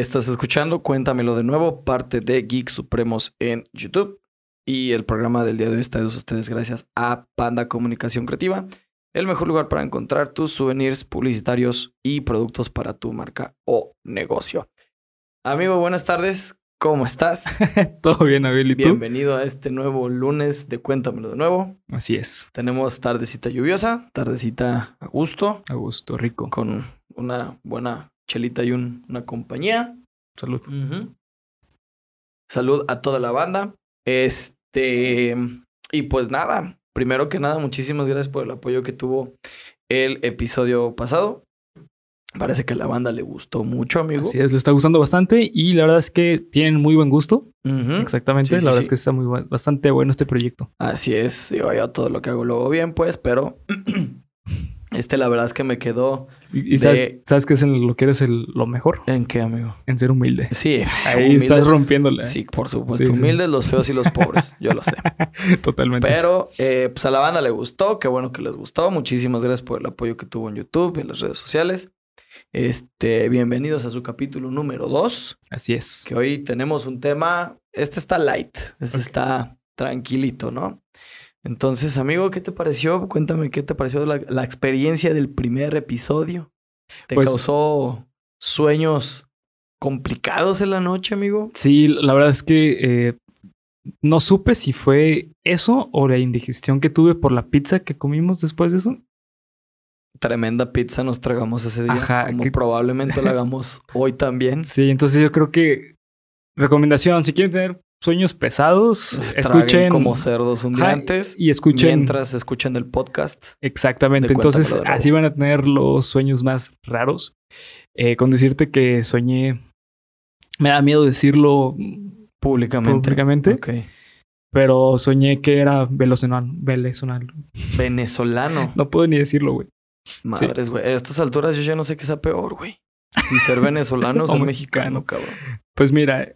Estás escuchando Cuéntamelo de nuevo, parte de Geek Supremos en YouTube. Y el programa del día de hoy está de ustedes gracias a Panda Comunicación Creativa, el mejor lugar para encontrar tus souvenirs publicitarios y productos para tu marca o negocio. Amigo, buenas tardes. ¿Cómo estás? Todo bien, Abel. ¿Y tú? Bienvenido a este nuevo lunes de Cuéntamelo de nuevo. Así es. Tenemos tardecita lluviosa, tardecita a gusto, A gusto, rico. con una buena chelita y un- una compañía. Salud. Salud a toda la banda. Este, y pues nada, primero que nada, muchísimas gracias por el apoyo que tuvo el episodio pasado. Parece que a la banda le gustó mucho, amigo. Así es, le está gustando bastante y la verdad es que tienen muy buen gusto. Exactamente. Sí, sí, la verdad sí. es que está muy bu- bastante bueno este proyecto. Así es, yo, yo todo lo que hago lo hago bien, pues, pero este la verdad es que me quedó Y, y sabes, De- sabes que es en lo que eres el- lo mejor, en qué, amigo. en ser humilde. Sí, Ahí humildes- estás rompiéndole. Sí, por supuesto. Sí, sí. Humildes, los feos y los pobres. Yo lo sé. Totalmente. Pero eh, pues a la banda le gustó. Qué bueno que les gustó. Muchísimas gracias por el apoyo que tuvo en YouTube, en las redes sociales. Este, bienvenidos a su capítulo número 2. Así es. Que hoy tenemos un tema. Este está light. Este está tranquilito, ¿no? Entonces, amigo, ¿qué te pareció? Cuéntame qué te pareció la, la experiencia del primer episodio. ¿Te Pues- causó sueños complicados en la noche, amigo? Sí, la verdad es que eh, no supe si fue eso o la indigestión que tuve por la pizza que comimos después de eso. Tremenda pizza nos tragamos ese día. Ajá, como que- probablemente la hagamos hoy también. Sí, entonces yo creo que recomendación, si quieren tener sueños pesados, Traguen escuchen como cerdos un día antes. y escuchen Mientras escuchan el podcast. exactamente. Entonces así van a tener los sueños más raros. Eh, con decirte que soñé, me da miedo decirlo, Públicamente. Públicamente. Ok. pero soñé que era venezolano. venezolano. Venezolano. No puedo ni decirlo, güey. Madres, güey. A estas alturas yo ya no sé qué sea peor, güey. Si ser venezolano o ser mexicano, cabrón. Pues mira,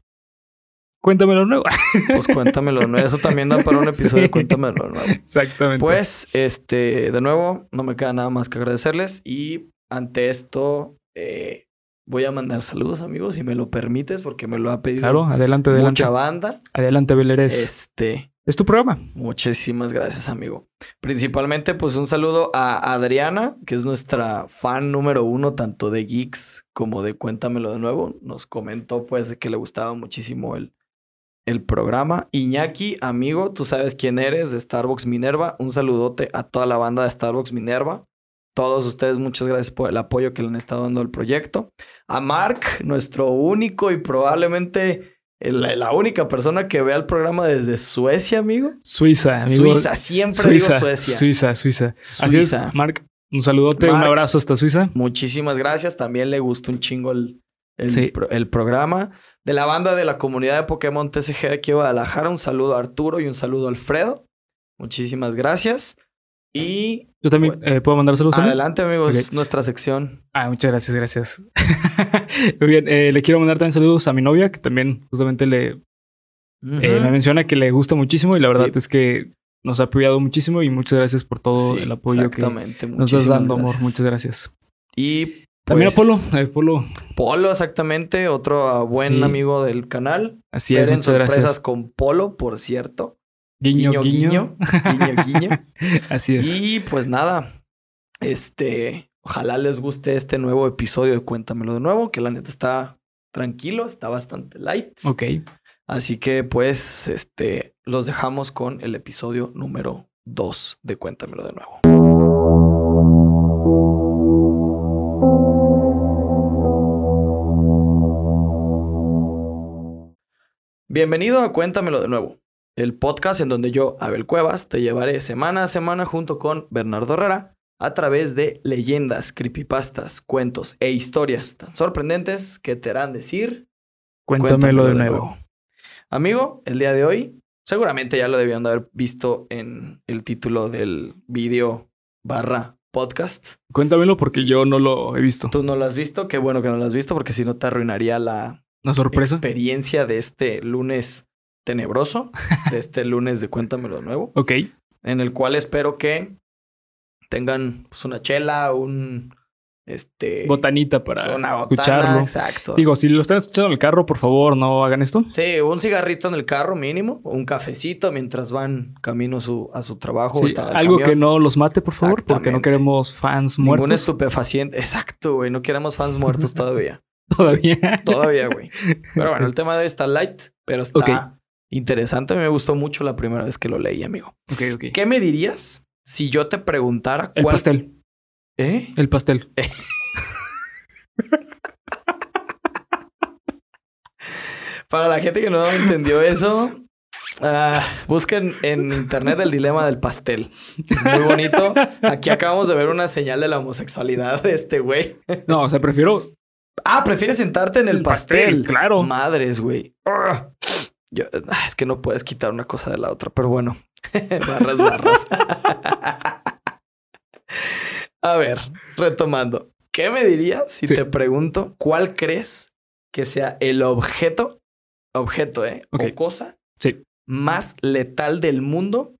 cuéntamelo nuevo. Pues cuéntamelo. ¿no? Eso también da para un episodio. Sí. Cuéntamelo. ¿no? Exactamente. Pues, este, de nuevo, no me queda nada más que agradecerles. Y ante esto, eh, voy a mandar saludos, amigos, si me lo permites, porque me lo ha pedido claro, adelante, adelante. mucha banda. Adelante, Beleres. Este, Es tu programa. muchísimas gracias, amigo. Principalmente, pues un saludo a Adriana, que es nuestra fan número uno, tanto de Geeks como de Cuéntamelo de nuevo. Nos comentó, pues, que le gustaba muchísimo el, el programa. Iñaki, amigo, tú sabes quién eres, de Starbucks Minerva. Un saludote a toda la banda de Starbucks Minerva. Todos ustedes, muchas gracias por el apoyo que le han estado dando al proyecto. A Mark, nuestro único y probablemente la única persona que vea el programa desde Suecia, amigo. Suiza, amigo. Suiza, siempre digo Suecia. Suiza, Suiza. Así Suiza. es, Mark. Un saludote, un Mark. abrazo hasta Suiza. Muchísimas gracias. También le gustó un chingo el, el, Sí. pro- el programa. De la banda de la comunidad de Pokémon TCG de aquí de Guadalajara, un saludo a Arturo y un saludo a Alfredo. Muchísimas gracias. Y Yo también eh, puedo mandar saludos. adelante, amigos, nuestra sección. Ah, muchas gracias, gracias. Muy bien, eh, le quiero mandar también saludos a mi novia, que también justamente le eh, me menciona que le gusta muchísimo y la verdad Sí. es que nos ha apoyado muchísimo y muchas gracias por todo Sí, el apoyo que nos estás dando, amor. gracias. Muchas gracias. Y También pues, a Polo, eh, Polo, Polo, exactamente. Otro buen Sí. amigo del canal. así es, Esperen muchas sorpresas gracias. con Polo, por cierto. Guiño, guiño. guiño, guiño. Así es. Y pues nada, este, ojalá les guste este nuevo episodio de Cuéntamelo de nuevo, que la neta está tranquilo, está bastante light. Ok. Así que pues, este, los dejamos con el episodio número 2 de Cuéntamelo de nuevo. Bienvenido a Cuéntamelo de nuevo, el podcast en donde yo, Abel Cuevas, te llevaré semana a semana junto con Bernardo Herrera a través de leyendas, creepypastas, cuentos e historias tan sorprendentes que te harán decir Cuéntamelo de nuevo. Amigo, el día de hoy, seguramente ya lo debían de haber visto en el título del video barra podcast. Cuéntamelo porque yo no lo he visto. Tú no lo has visto, qué bueno que no lo has visto porque si no te arruinaría la Una sorpresa. experiencia de este lunes tenebroso, de este lunes de Cuéntamelo de nuevo, Ok. en el cual espero que tengan pues, una chela, un este... Botanita para botana, escucharlo. Exacto. Digo, si lo están escuchando en el carro, por favor, no hagan esto. Sí, un cigarrito en el carro mínimo, un cafecito mientras van camino a su, a su trabajo. Sí, algo que no los mate, por favor, porque no queremos fans muertos estupefaciente. Exacto, güey. No queremos fans muertos todavía. Todavía. todavía, güey. Pero bueno, el tema de hoy está light, pero está interesante. Me gustó mucho la primera vez que lo leí, amigo. ok, ok. ¿Qué me dirías si yo te preguntara El cuál... pastel. ¿Eh? El pastel. Para la gente que no entendió eso, ah, busquen en internet el dilema del pastel. Es muy bonito. Aquí acabamos de ver una señal de la homosexualidad de este güey. No, o sea, prefiero Ah, prefieres sentarte en el, el pastel. Claro. Madres, güey. Ah. Yo- ah, es que no puedes quitar una cosa de la otra, pero bueno. barras, barras. A ver, retomando. ¿Qué me dirías si Sí. te pregunto cuál crees que sea el objeto, objeto, eh, o cosa Sí. más letal del mundo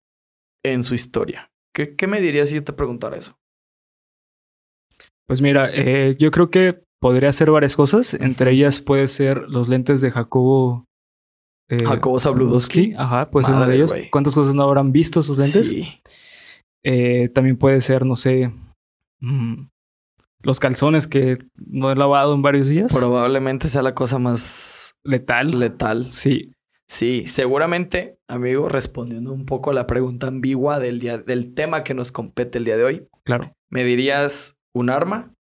en su historia? ¿Qué, qué me dirías si yo te preguntara eso? Pues mira, eh, yo creo que podría ser varias cosas. Entre ellas puede ser los lentes de Jacobo. eh, Jacobo Zabludowski. Ajá, puede ser uno de ellos. ¿Cuántas cosas no habrán visto esos lentes? Sí. Eh, también puede ser, no sé, mm, los calzones que no he lavado en varios días. Probablemente sea la cosa más Letal. letal. sí, Sí, seguramente, amigo, respondiendo un poco a la pregunta ambigua del día, del tema que nos compete el día de hoy, claro. ¿me dirías un arma?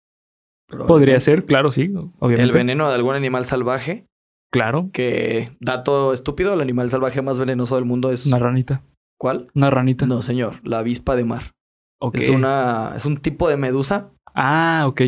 Podría ser, claro, sí, El obviamente. veneno de algún animal salvaje, Claro, que dato estúpido, el animal salvaje más venenoso del mundo es una ranita. ¿cuál? Una ranita. No, señor, la avispa de mar. Ok. Es una es un tipo de medusa Ah, ok.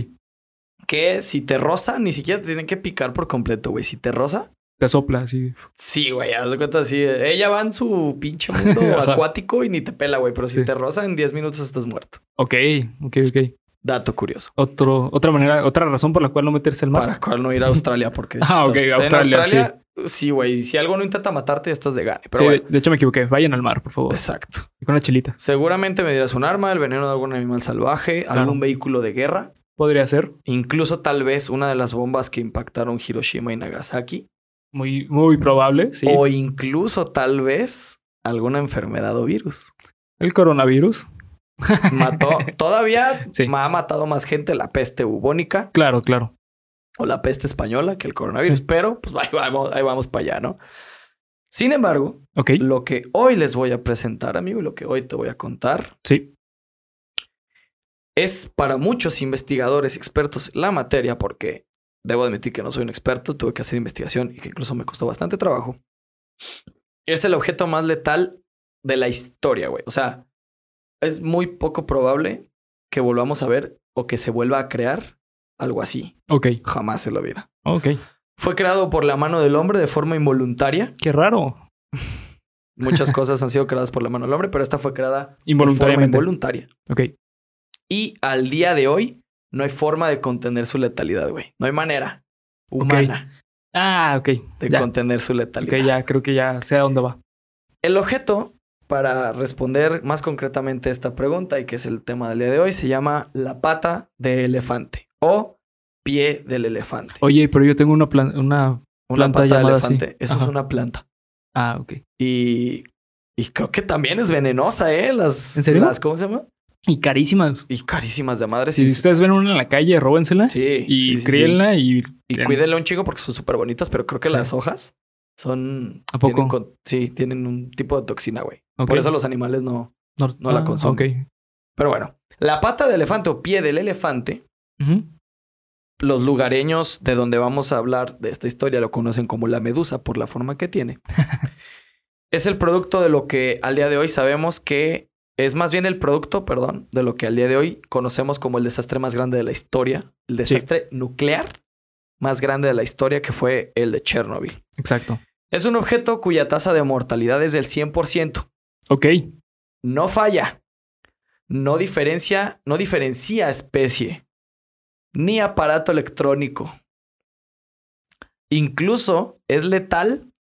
que si te roza, ni siquiera te tienen que picar por completo, güey. Si te roza, Te sopla así. Sí, güey, haz de cuenta así. Ella va en su pinche mundo acuático y ni te pela, güey. Pero si Sí. te roza en 10 minutos estás muerto. Ok, ok, ok. Dato curioso. Otro, otra manera, otra razón por la cual no meterse al mar. Para cuál no ir a Australia, porque. Ah, ok, Australia, Australia, sí, güey. Si algo no intenta matarte, ya estás de gane. Pero sí, bueno. de hecho me equivoqué. Vayan al mar, por favor. Exacto. Y con una chelita. Seguramente me dirás un arma, el veneno de algún animal salvaje, Claro. algún vehículo de guerra, Podría ser. incluso tal vez una de las bombas que impactaron Hiroshima y Nagasaki, Muy, muy probable, sí. o incluso tal vez alguna enfermedad o virus. El coronavirus. Mató, todavía Sí. ha matado más gente la peste bubónica Claro, claro. o la peste española que el coronavirus, Sí. pero pues ahí vamos, ahí vamos para allá, ¿no? Sin embargo, Ok. lo que hoy les voy a presentar, amigo, y lo que hoy te voy a contar, Sí. es para muchos investigadores y expertos la materia, porque debo admitir que no soy un experto, tuve que hacer investigación y que incluso me costó bastante trabajo. Es el objeto más letal de la historia, güey. O sea, es muy poco probable que volvamos a ver o que se vuelva a crear algo así. Ok. Jamás en la vida. Ok. Fue creado por la mano del hombre de forma involuntaria. Qué raro. Muchas cosas han sido creadas por la mano del hombre, pero esta fue creada de forma Involuntariamente. involuntaria. Ok. Y al día de hoy no hay forma de contener su letalidad, güey. No hay manera humana Ah, ok. de Ya. contener su Ok, letalidad. ya creo que ya sé a dónde va. El objeto, para responder más concretamente esta pregunta y que es el tema del día de hoy, se llama la pata de elefante o pie del elefante. Oye, pero yo tengo una, plan- una... Una planta pata de llamada así. elefante, eso Ajá. es una planta. Ah, ok. Y, y creo que también es venenosa, ¿eh? Las, ¿En serio? Las, ¿Cómo se llama? Y carísimas. Y carísimas de madre. Si Sí, ustedes ven una en la calle, róbensela. sí, y sí, críenla y... Y cuídenla un chico porque son súper bonitas, pero creo que las hojas son... ¿A poco? tienen con- sí, tienen un tipo de toxina, güey. Por eso los animales no... No, no la ah, consumen. Pero bueno, la pata de elefante o pie del elefante, los lugareños de donde vamos a hablar de esta historia lo conocen como la medusa por la forma que tiene. es el producto de lo que al día de hoy sabemos que es más bien el producto, perdón, de lo que al día de hoy conocemos como el desastre más grande de la historia, el desastre nuclear más grande de la historia que fue el de Chernobyl. Exacto. Es un objeto cuya tasa de mortalidad es del 100%. Ok. No falla. No diferencia, no diferencia especie ni aparato electrónico. Incluso es letal.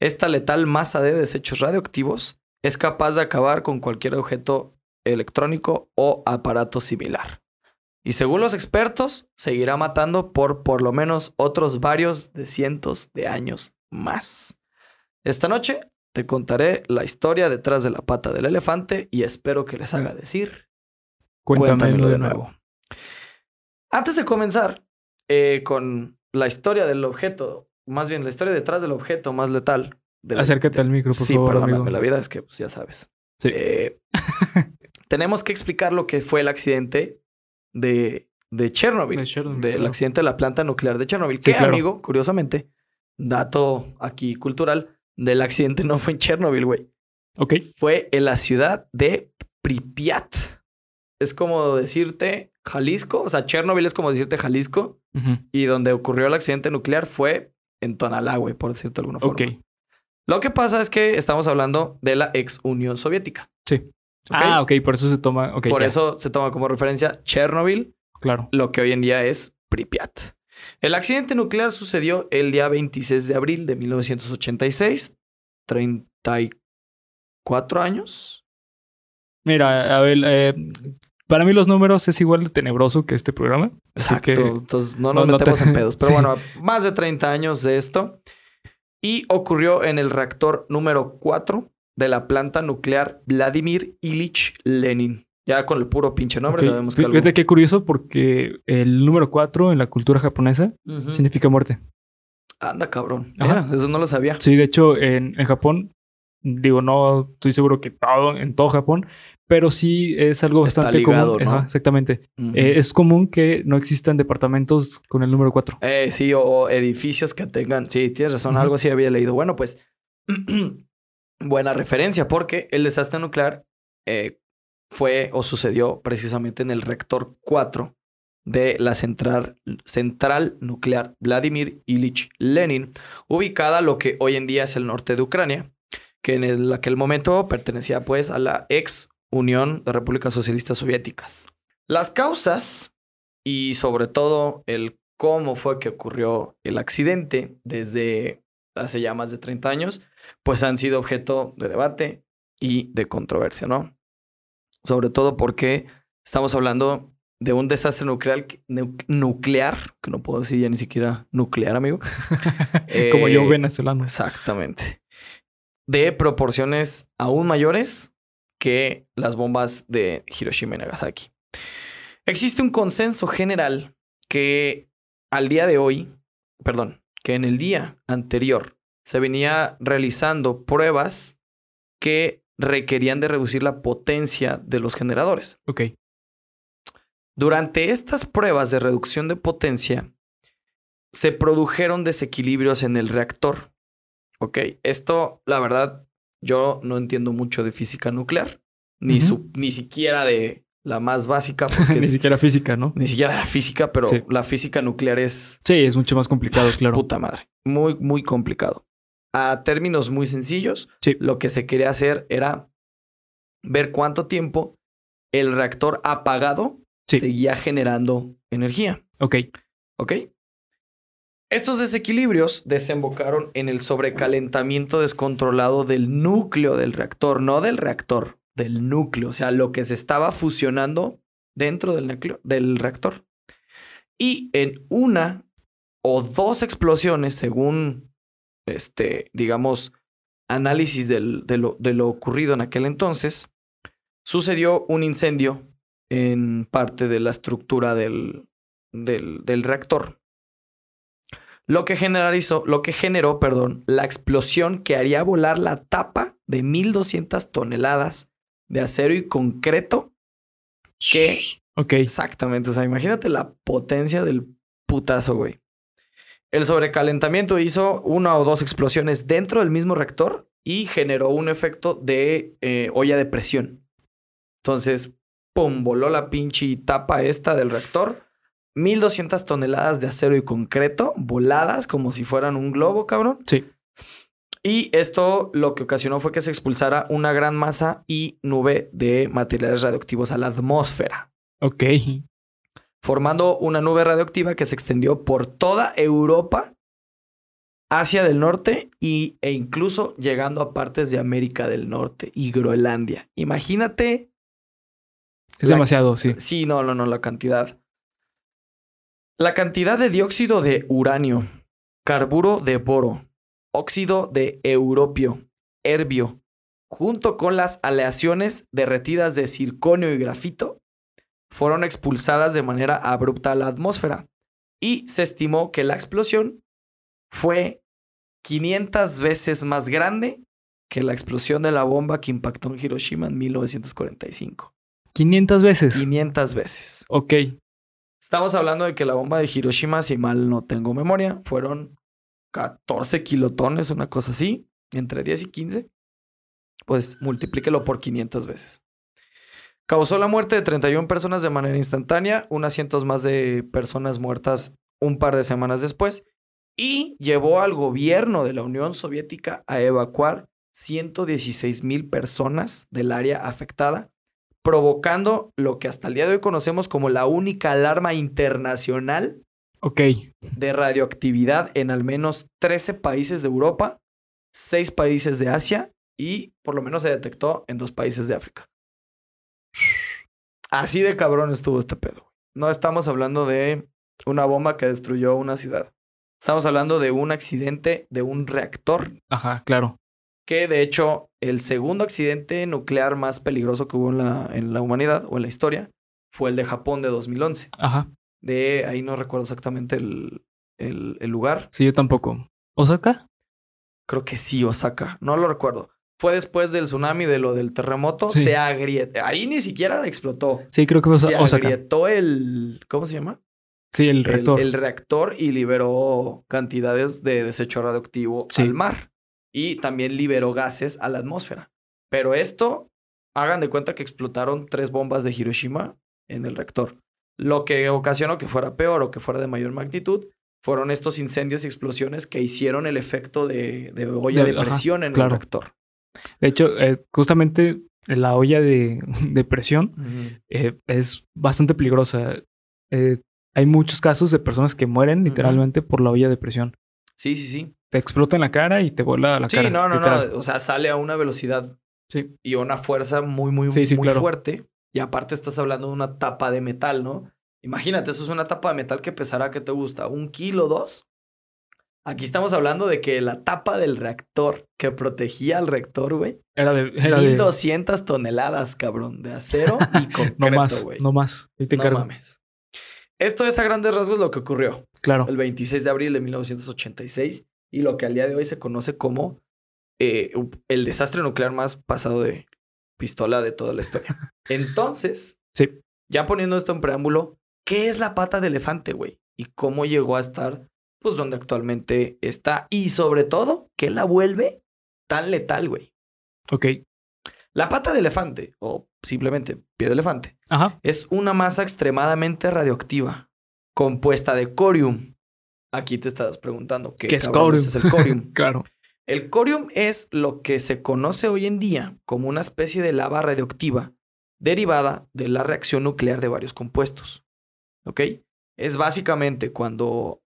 Esta letal masa de desechos radioactivos es capaz de acabar con cualquier objeto electrónico o aparato similar. Y según los expertos, seguirá matando por por lo menos otros varios de cientos de años más. Esta noche te contaré la historia detrás de la pata del elefante y espero que les haga decir. Cuéntamelo, de nuevo. Antes de comenzar eh, con la historia del objeto, más bien la historia detrás del objeto más letal. de la- Acércate al micro, por sí, favor, perdóname, amigo. la vida es que pues, ya sabes. Sí. Eh, tenemos que explicar lo que fue el accidente de, de Chernobyl. De Chernobyl, del claro. accidente de la planta nuclear de Chernobyl. Sí, que, claro. amigo, curiosamente, dato aquí cultural, del accidente no fue en Chernobyl, güey. Ok. Fue en la ciudad de Pripyat. Es como decirte Jalisco, o sea, Chernobyl es como decirte Jalisco, y donde ocurrió el accidente nuclear fue en Tonalá, güey, por decirte de alguna forma. Ok. Lo que pasa es que estamos hablando de la ex Unión Soviética. Sí. ¿ok? Ah, ok, por eso se toma. Por ya, eso se toma como referencia Chernobyl, Claro. lo que hoy en día es Pripyat. El accidente nuclear sucedió el día 26 de abril de 1986, 34 años. Mira, a ver, eh, para mí los números es igual de tenebroso que este programa. Así Exacto. que Entonces no nos no- no te- metemos en pedos. Pero Sí. bueno, más de 30 años de esto. Y ocurrió en el reactor número 4 de la planta nuclear Vladimir Ilich Lenin. Ya con el puro pinche nombre ok. sabemos que algo... Fíjate qué curioso porque el número 4 en la cultura japonesa Ujú. significa muerte. Anda, cabrón. Ajá. Eso no lo sabía. Sí, de hecho, en, en Japón, digo, no estoy seguro que todo, en todo Japón, pero sí es algo Está bastante ligado, común. ¿no? Ajá, exactamente. Ujú. Eh, es común que no existan departamentos con el número 4. Eh, sí, o, o edificios que tengan. Sí, tienes razón, Ujú. algo así había leído. Bueno, pues, buena referencia, porque el desastre nuclear eh, fue o sucedió precisamente en el reactor 4 de la central, nuclear Vladimir Ilich Lenin, ubicada lo que hoy en día es el norte de Ucrania, que en el- aquel momento pertenecía pues a la ex Unión de Repúblicas Socialistas Soviéticas. Las causas y sobre todo el cómo fue que ocurrió el accidente desde hace ya más de 30 años, pues han sido objeto de debate y de controversia, ¿no? Sobre todo porque estamos hablando de un desastre nuclear, nu- nuclear, que no puedo decir ya ni siquiera nuclear, amigo. Como yo Eh, venezolano. Exactamente. De proporciones aún mayores que las bombas de Hiroshima y Nagasaki. Existe un consenso general que al día de hoy, perdón, que en el día anterior se venía realizando pruebas que requerían de reducir la potencia de los generadores. Ok. Durante estas pruebas de reducción de potencia, se produjeron desequilibrios en el reactor. Ok, esto, la verdad, yo no entiendo mucho de física nuclear, ni, su- ni siquiera de la más básica, Ni es- siquiera física, ¿no? ni siquiera de la física, pero Sí. la física nuclear es Sí, es mucho más complicado, claro. puta madre, muy, muy complicado. A términos muy sencillos, Sí. lo que se quería hacer era ver cuánto tiempo el reactor apagado Sí. seguía generando energía. Ok. ¿Ok? Estos desequilibrios desembocaron en el sobrecalentamiento descontrolado del núcleo del reactor, no del reactor, del núcleo, o sea, lo que se estaba fusionando dentro del núcleo del reactor. Y en una o dos explosiones, según este, digamos, análisis del- de, lo, de lo ocurrido en aquel entonces, sucedió un incendio en parte de la estructura del, del, del reactor. Lo que generalizó, lo que generó, perdón, la explosión que haría volar la tapa de 1200 toneladas de acero y concreto. ¿Qué? Ok. Exactamente, o sea, imagínate la potencia del putazo, güey. El sobrecalentamiento hizo una o dos explosiones dentro del mismo reactor y generó un efecto de eh, olla de presión. Entonces, pum, voló la pinche tapa esta del reactor. 1200 toneladas de acero y concreto voladas como si fueran un globo, cabrón. Sí. Y esto lo que ocasionó fue que se expulsara una gran masa y nube de materiales radioactivos a la atmósfera Ok. Formando una nube radioactiva que se extendió por toda Europa, Asia del Norte y, e incluso llegando a partes de América del Norte y Groenlandia. Imagínate, Es La- demasiado, sí. sí, no, no, no, la cantidad La cantidad de dióxido de uranio, carburo de boro, óxido de europio, herbio, junto con las aleaciones derretidas de circonio y grafito, fueron expulsadas de manera abrupta a la atmósfera y se estimó que la explosión fue 500 veces más grande que la explosión de la bomba que impactó en Hiroshima en 1945. 500 veces. 500 veces. Ok. Estamos hablando de que la bomba de Hiroshima, si mal no tengo memoria, fueron 14 kilotones, una cosa así, entre 10 y 15. Pues multiplíquelo por 500 veces. Causó la muerte de 31 personas de manera instantánea, unas cientos más de personas muertas un par de semanas después, y llevó al gobierno de la Unión Soviética a evacuar 116 mil personas del área afectada, provocando lo que hasta el día de hoy conocemos como la única alarma internacional de radioactividad en al menos 13 países de Europa, 6 países de Asia y por lo menos se detectó en dos países de África. Así de cabrón estuvo este pedo. No estamos hablando de una bomba que destruyó una ciudad. Estamos hablando de un accidente de un reactor, Ajá, claro. que de hecho el segundo accidente nuclear más peligroso que hubo en la, en la humanidad o en la historia fue el de Japón de 2011. Ajá. De ahí no recuerdo exactamente el, el, el lugar. Sí, yo tampoco. ¿Osaka? Creo que sí, Osaka. No lo recuerdo. Fue después del tsunami, de lo del terremoto. Sí. Se agrietó. Ahí ni siquiera explotó. Sí, creo que fue Se Osaka. agrietó el. ¿Cómo se llama? Sí, el reactor. El, reactor y liberó cantidades de desecho radioactivo Sí. al mar. Y también liberó gases a la atmósfera. Pero esto, hagan de cuenta que explotaron tres bombas de Hiroshima en el reactor. Lo que ocasionó que fuera peor o que fuera de mayor magnitud fueron estos incendios y explosiones que hicieron el efecto de, de olla De- de ajá, presión en claro. el reactor. De hecho, eh, justamente la olla de, de presión eh, es bastante peligrosa. Eh, hay muchos casos de personas que mueren literalmente por la olla de presión. Sí, sí, sí. Te explota en la cara y te vuela la Sí, cara. no, no, literal. no. O sea, sale a una velocidad Sí. y una fuerza muy, muy, Sí, sí, muy claro. fuerte. Y aparte estás hablando de una tapa de metal, ¿no? Imagínate, eso es una tapa de metal que pesará, ¿qué te gusta? ¿Un kilo, dos? Aquí estamos hablando de que la tapa del reactor que protegía al reactor, güey, Era de. Era de 1200 toneladas, cabrón, de acero y concreto, no más, güey. no más. Ahí te No encargo. mames. Esto es a grandes rasgos lo que ocurrió Claro. el 26 de abril de 1986 y lo que al día de hoy se conoce como eh, el desastre nuclear más pasado de pistola de toda la historia. Entonces, Sí. ya poniendo esto en preámbulo, ¿qué es la pata de elefante, güey? ¿Y cómo llegó a estar, pues, donde actualmente está? Y sobre todo, ¿qué la vuelve tan letal, güey? Ok. La pata de elefante, o simplemente pie de elefante, Ajá. es una masa extremadamente radioactiva, compuesta de corium. Aquí te estás preguntando qué, ¿Qué es corium? es el corium. Claro. el corium es lo que se conoce hoy en día como una especie de lava radioactiva derivada de la reacción nuclear de varios compuestos. ¿Ok? Es básicamente cuando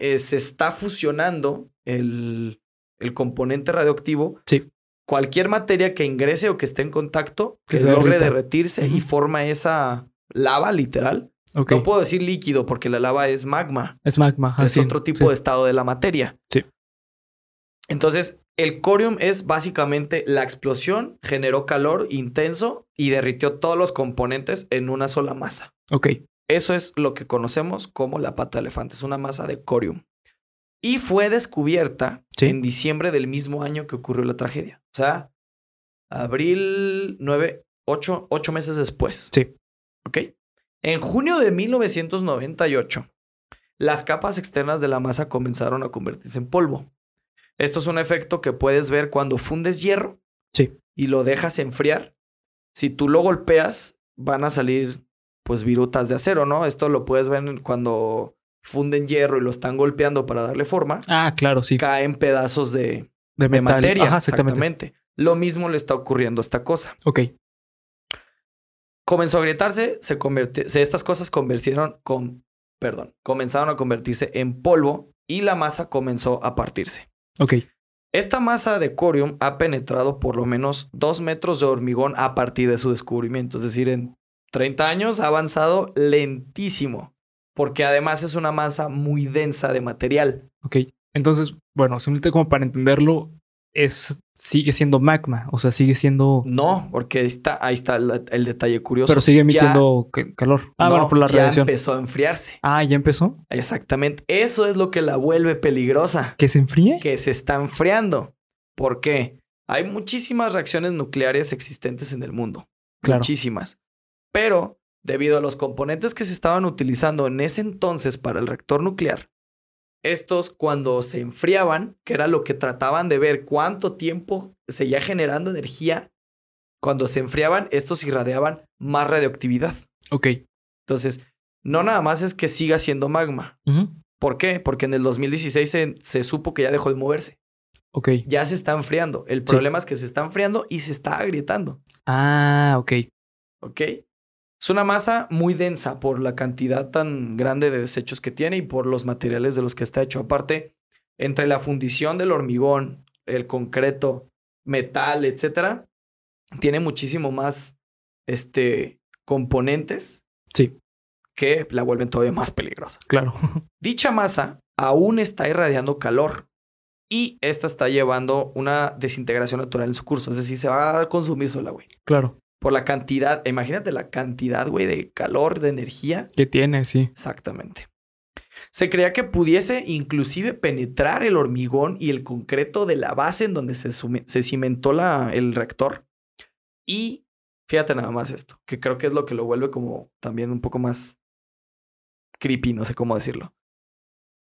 eh, se está fusionando el, el componente radioactivo. Sí. Cualquier materia que ingrese o que esté en contacto, Que que, se logre derrita. derretirse y forma esa lava literal. No puedo decir líquido porque la lava es magma. Es magma. es otro tipo Sí. de estado de la materia. Sí. Entonces, el corium es básicamente la explosión, generó calor intenso y derritió todos los componentes en una sola masa. Ok. Eso es lo que conocemos como la pata de elefante, es una masa de corium. Y fue descubierta Sí. en diciembre del mismo año que ocurrió la tragedia. O sea, abril 9, 8, 8 meses después. Sí. ¿Ok? En junio de 1998, las capas externas de la masa comenzaron a convertirse en polvo. Esto es un efecto que puedes ver cuando fundes hierro Sí. y lo dejas enfriar. Si tú lo golpeas, van a salir pues virutas de acero, ¿no? Esto lo puedes ver cuando funden hierro y lo están golpeando para darle forma. Ah, claro, sí. Caen pedazos de, De materia. Ajá, exactamente. exactamente. Lo mismo le está ocurriendo a esta cosa. Ok. comenzó a agrietarse, se convirtió, estas cosas convirtieron con, perdón, comenzaron a convertirse en polvo y la masa comenzó a partirse. Ok. Esta masa de corium ha penetrado por lo menos dos metros de hormigón a partir de su descubrimiento, es decir, en 30 años ha avanzado lentísimo porque además es una masa muy densa de material. Ok. Entonces, bueno, simplemente como para entenderlo, es sigue siendo magma, o sea, sigue siendo. No, porque ahí está, ahí está el, el detalle curioso. Pero sigue emitiendo ca- calor. Ah, no, bueno, por la ya radiación. empezó a enfriarse. Ah, ya empezó. Exactamente. Eso es lo que la vuelve peligrosa. ¿Que se enfríe? Que se está enfriando. ¿Por qué? Hay muchísimas reacciones nucleares existentes en el mundo. Claro. Muchísimas. Pero, debido a los componentes que se estaban utilizando en ese entonces para el reactor nuclear, estos cuando se enfriaban, que era lo que trataban de ver cuánto tiempo seguía generando energía, cuando se enfriaban, estos irradiaban más radioactividad. Ok. Entonces, no nada más es que siga siendo magma. ¿Por qué? Porque en el 2016 se, se supo que ya dejó de moverse. Ok. Ya se está enfriando. El Sí. problema es que se está enfriando y se está agrietando. Ah, ok. ¿Ok? Es una masa muy densa por la cantidad tan grande de desechos que tiene y por los materiales de los que está hecho. Aparte, entre la fundición del hormigón, el concreto, metal, etcétera, tiene muchísimo más este, componentes Sí, que la vuelven todavía más peligrosa. claro. Dicha masa aún está irradiando calor y esta está llevando una desintegración natural en su curso. Es decir, se va a consumir sola, güey. claro. Por la cantidad, imagínate la cantidad, güey, de calor, de energía. ¿Qué tiene? Sí. Exactamente. Se creía que pudiese inclusive penetrar el hormigón y el concreto de la base en donde se, sume- se cimentó la, el reactor. Y fíjate nada más esto, que creo que es lo que lo vuelve como también un poco más creepy, no sé cómo decirlo.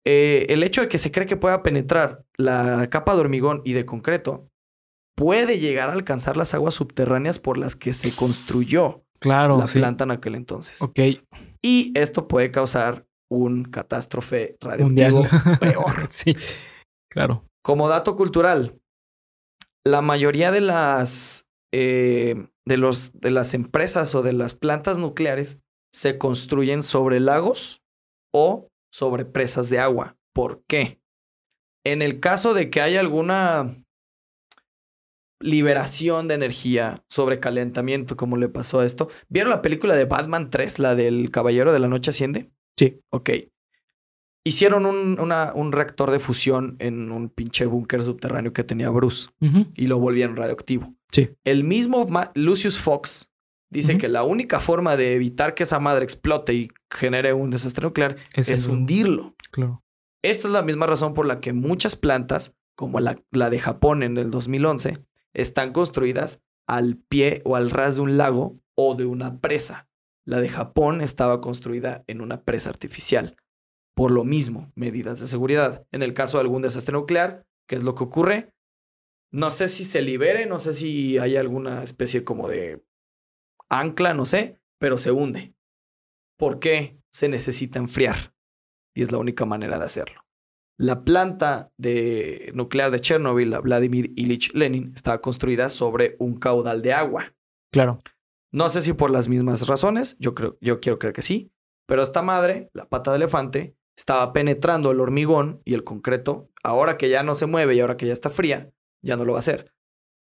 Eh, el hecho de que se cree que pueda penetrar la capa de hormigón y de concreto puede llegar a alcanzar las aguas subterráneas por las que se construyó Claro, la sí. planta en aquel entonces. Ok. Y esto puede causar un catástrofe radioactivo Mundial. peor. sí. Claro. Como dato cultural, la mayoría de las, eh, de, los, de las empresas o de las plantas nucleares se construyen sobre lagos o sobre presas de agua. ¿Por qué? En el caso de que haya alguna liberación de energía, sobrecalentamiento, como le pasó a esto. ¿Vieron la película de Batman 3, la del Caballero de la Noche Asciende? Sí. Ok. Hicieron un, una- un reactor de fusión en un pinche búnker subterráneo que tenía Bruce y lo volvieron radioactivo. Sí. El mismo Ma- Lucius Fox dice que la única forma de evitar que esa madre explote y genere un desastre nuclear Es es, el- hundirlo. Claro. Esta es la misma razón por la que muchas plantas, como la, la de Japón en el 2011, están construidas al pie o al ras de un lago o de una presa. La de Japón estaba construida en una presa artificial. Por lo mismo, medidas de seguridad. En el caso de algún desastre nuclear, ¿qué es lo que ocurre? No sé si se libere, no sé si hay alguna especie como de ancla, no sé, pero se hunde. ¿Por qué? Se necesita enfriar. Y es la única manera de hacerlo. La planta de nuclear de Chernobyl, la Vladimir Ilich Lenin, estaba construida sobre un caudal de agua. Claro. No sé si por las mismas razones, yo creo, yo quiero creer que sí, pero esta madre, la pata de elefante, estaba penetrando el hormigón y el concreto. Ahora que ya no se mueve y ahora que ya está fría, ya no lo va a hacer.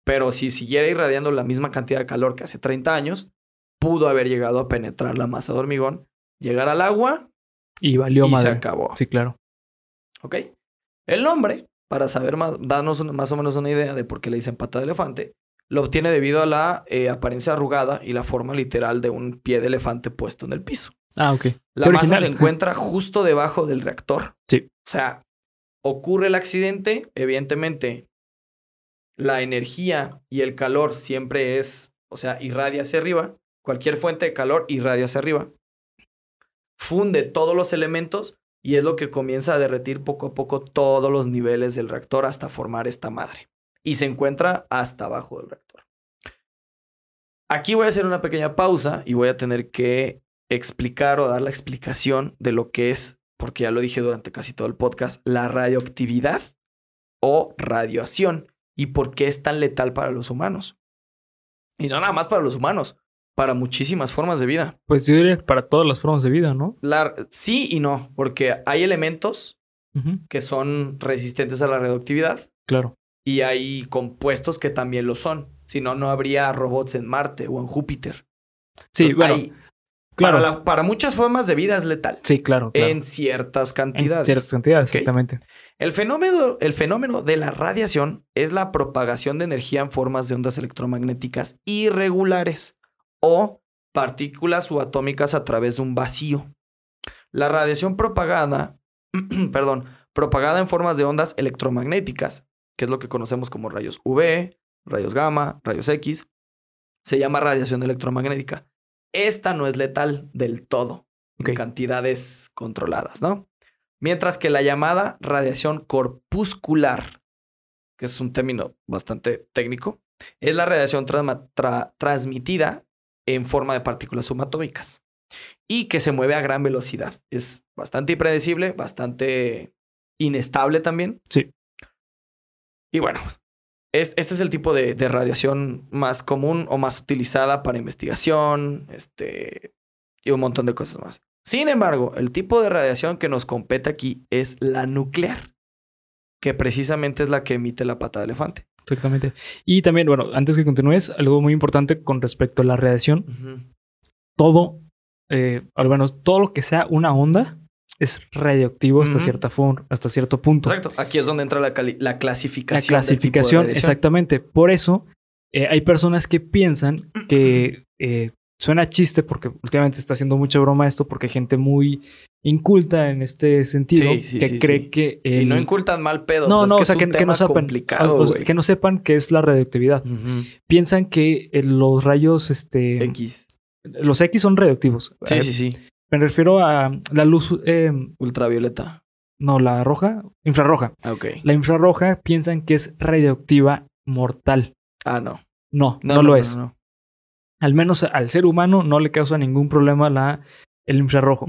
Pero si siguiera irradiando la misma cantidad de calor que hace 30 años, pudo haber llegado a penetrar la masa de hormigón, llegar al agua Y valió y madre. se acabó. Sí, claro. ¿Ok? El nombre, para saber más, darnos más o menos una idea de por qué le dicen pata de elefante, lo obtiene debido a la eh, apariencia arrugada y la forma literal de un pie de elefante puesto en el piso. Ah, ok. La Qué masa original. se encuentra justo debajo del reactor. Sí. O sea, ocurre el accidente, evidentemente, la energía y el calor siempre es, o sea, irradia hacia arriba. Cualquier fuente de calor irradia hacia arriba. Funde todos los elementos y es lo que comienza a derretir poco a poco todos los niveles del reactor hasta formar esta madre. Y se encuentra hasta abajo del reactor. Aquí voy a hacer una pequeña pausa y voy a tener que explicar o dar la explicación de lo que es, porque ya lo dije durante casi todo el podcast, la radioactividad o radiación y por qué es tan letal para los humanos. Y no nada más para los humanos, para muchísimas formas de vida. Pues yo diría para todas las formas de vida, ¿no? La- sí y no, porque hay elementos que son resistentes a la radioactividad Claro. y hay compuestos que también lo son. Si no, no habría robots en Marte o en Júpiter. Sí, Entonces, bueno. hay- Claro. Para, la- para muchas formas de vida es letal. Sí, claro. claro. En ciertas En cantidades. ciertas cantidades, exactamente. El fenómeno, el fenómeno de la radiación es la propagación de energía en formas de ondas electromagnéticas irregulares o partículas subatómicas a través de un vacío. La radiación propagada, perdón, propagada en formas de ondas electromagnéticas, que es lo que conocemos como rayos UV, rayos gamma, rayos X, se llama radiación electromagnética. Esta no es letal del todo, en cantidades controladas, ¿no? Mientras que la llamada radiación corpuscular, que es un término bastante técnico, es la radiación tra- transmitida en forma de partículas subatómicas y que se mueve a gran velocidad. Es bastante impredecible, bastante inestable también. Sí. Y bueno, es- este es el tipo de, de radiación más común o más utilizada para investigación, este, y un montón de cosas más. Sin embargo, el tipo de radiación que nos compete aquí es la nuclear, que precisamente es la que emite la pata de elefante. Exactamente. Y también, bueno, antes que continúes, algo muy importante con respecto a la radiación. Todo, eh, al menos todo lo que sea una onda, es radioactivo hasta, cierta fun- hasta cierto punto. Exacto. Aquí es donde entra la, cali- la La clasificación. del tipo de clasificación, radiación. exactamente. Por eso eh, hay personas que piensan que eh, suena chiste porque últimamente está haciendo mucha broma esto porque hay gente muy inculta en este sentido Sí, sí, que sí, cree que... Y no incultan mal pedo. no, no, que o sea, es que, no sepan, complicado, o sea, güey. que no sepan qué es la radioactividad. Piensan que eh, los rayos, este, X. los X son radioactivos. Sí, Eh, sí, sí. Me refiero a la luz, eh, Ultravioleta. no, la roja, infrarroja. Ah, Ok. La infrarroja piensan que es radioactiva mortal. Ah, no. No, no, lo es. no. Al menos al ser humano no le causa ningún problema la, el infrarrojo.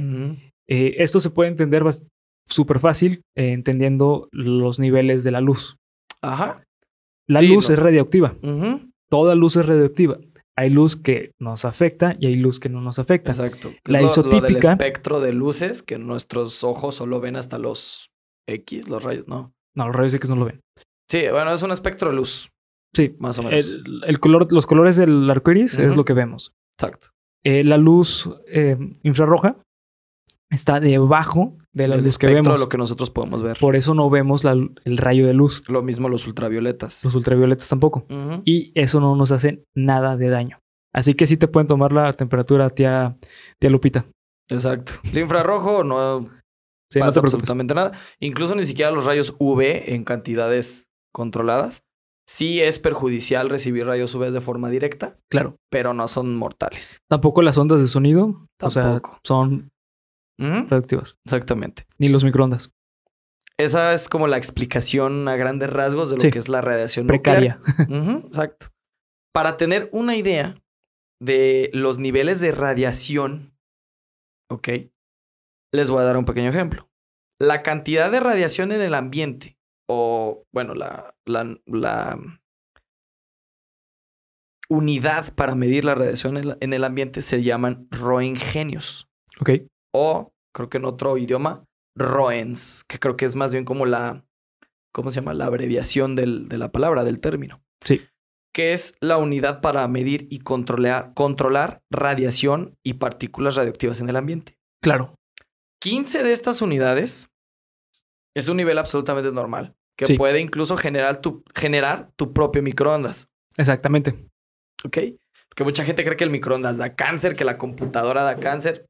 Eh, esto se puede entender súper fácil eh, entendiendo los niveles de la luz. Ajá. La Sí, luz no. es radioactiva. Toda luz es radioactiva. Hay luz que nos afecta y hay luz que no nos afecta. Exacto. La lo del isotípica- espectro de luces que nuestros ojos solo ven hasta los X, los rayos, ¿no? No, los rayos X no lo ven. Sí, bueno, es un espectro de luz, Sí, más o menos. el, el color, los colores del arco iris es lo que vemos. Exacto. Eh, la luz eh, infrarroja está debajo de la luz que vemos. de lo que nosotros podemos ver. Por eso no vemos la- el rayo de luz. Lo mismo los ultravioletas. Los ultravioletas tampoco. Y eso no nos hace nada de daño. Así que sí te pueden tomar la temperatura, tía, tía Lupita. Exacto. El infrarrojo no Sí, pasa absolutamente nada. Incluso ni siquiera los rayos UV en cantidades controladas. Sí es perjudicial recibir rayos UV de forma directa, Claro. pero no son mortales. Tampoco las ondas de sonido. O sea, Tampoco. son Ujú. radioactivas. Exactamente. Ni los microondas. Esa es como la explicación a grandes rasgos de lo Sí. que es la radiación Precaria. nuclear. Exacto. Para tener una idea de los niveles de radiación, ok, les voy a dar un pequeño ejemplo. La cantidad de radiación en el ambiente, o bueno, la, la, la unidad para medir la radiación en, la- en el ambiente se llaman roentgenios. Ok. O, creo que en otro idioma, ROENS, que creo que es más bien como la, ¿cómo se llama? La abreviación del- de la palabra, del término. Sí. Que es la unidad para medir y controlar, controlar radiación y partículas radioactivas en el ambiente. Claro. 15 de estas unidades es un nivel absolutamente normal, que Sí. puede incluso generar tu, generar tu propio microondas. Exactamente. ¿Ok? Porque mucha gente cree que el microondas da cáncer, que la computadora da cáncer.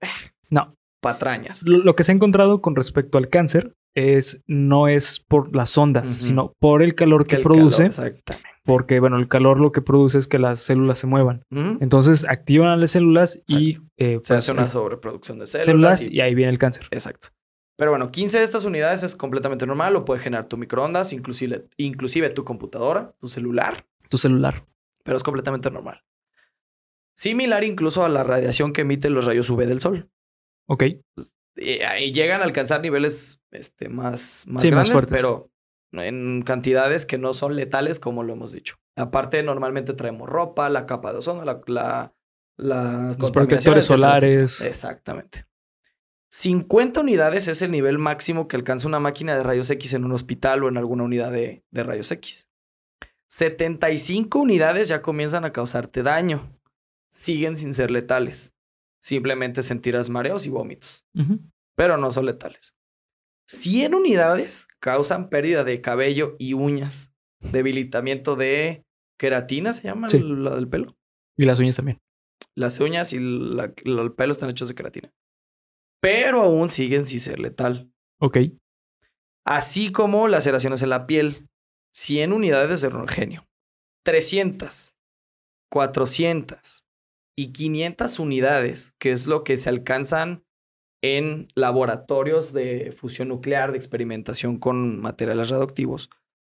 No. Patrañas. Lo, lo que se ha encontrado con respecto al cáncer es no es por las ondas, sino por el calor que el produce. calor, exactamente. porque, bueno, el calor lo que produce es que las células se muevan. Entonces activan a las células y eh, Se pues, hace una el- sobreproducción de células. células y- y ahí viene el cáncer. Exacto. Pero bueno, 15 de estas unidades es completamente normal. Lo puede generar tu microondas, inclusive, inclusive tu computadora, tu celular. Tu celular. Pero es completamente normal. Similar incluso a la radiación que emiten los rayos UV del sol. Ok. Y llegan a alcanzar niveles este, más, más Sí, más grandes, fuertes. pero en cantidades que no son letales, como lo hemos dicho. Aparte, normalmente traemos ropa, la capa de ozono, la, la, la Los protectores etcétera, solares. etcétera. Exactamente. 50 unidades es el nivel máximo que alcanza una máquina de rayos X en un hospital o en alguna unidad de, de rayos X. 75 unidades ya comienzan a causarte daño. Siguen sin ser letales. simplemente sentirás mareos y vómitos, pero no son letales. 100 unidades causan pérdida de cabello y uñas, debilitamiento de queratina, se llama Sí. la del pelo. Y las uñas también. Las uñas y la- la- el pelo están hechos de queratina. Pero aún siguen sin ser letal. Ok. Así como laceraciones en la piel. 100 unidades de rongenio. 300, 400 y 500 unidades, que es lo que se alcanzan en laboratorios de fusión nuclear, de experimentación con materiales radioactivos,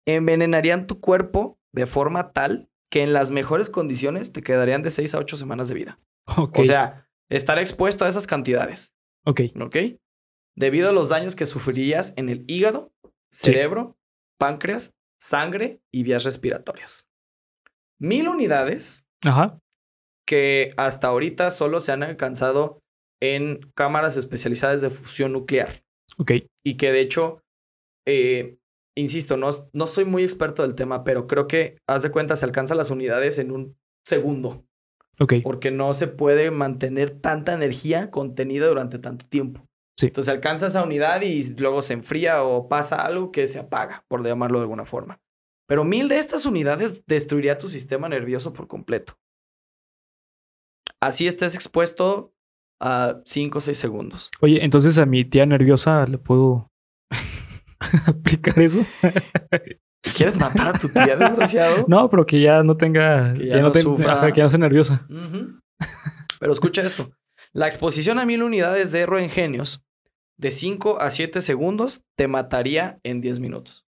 envenenarían tu cuerpo de forma tal que en las mejores condiciones te quedarían de 6 a 8 semanas de vida. Ok. O sea, estar expuesto a esas cantidades. Ok. ¿ok? Debido a los daños que sufrirías en el hígado, Sí. cerebro, páncreas, sangre y vías respiratorias. Mil unidades Ajá. que hasta ahorita solo se han alcanzado en cámaras especializadas de fusión nuclear Ok. y que de hecho, eh, insisto, no, no soy muy experto del tema, pero creo que, haz de cuenta, se alcanzan las unidades en un segundo Porque no se puede mantener tanta energía contenida durante tanto tiempo. Sí. Entonces alcanza esa unidad y luego se enfría o pasa algo que se apaga, por llamarlo de alguna forma. Pero mil de estas unidades destruiría tu sistema nervioso por completo. Así estés expuesto a 5 o 6 segundos. Oye, entonces a mi tía nerviosa le puedo aplicar eso. ¿Quieres matar a tu tía, desgraciado? No, pero que ya no tenga. Que ya no no sufra. ajá, que ya no sea nerviosa. Ujú. Pero escucha esto. La exposición a mil unidades de roengenios de 5 a 7 segundos te mataría en 10 minutos.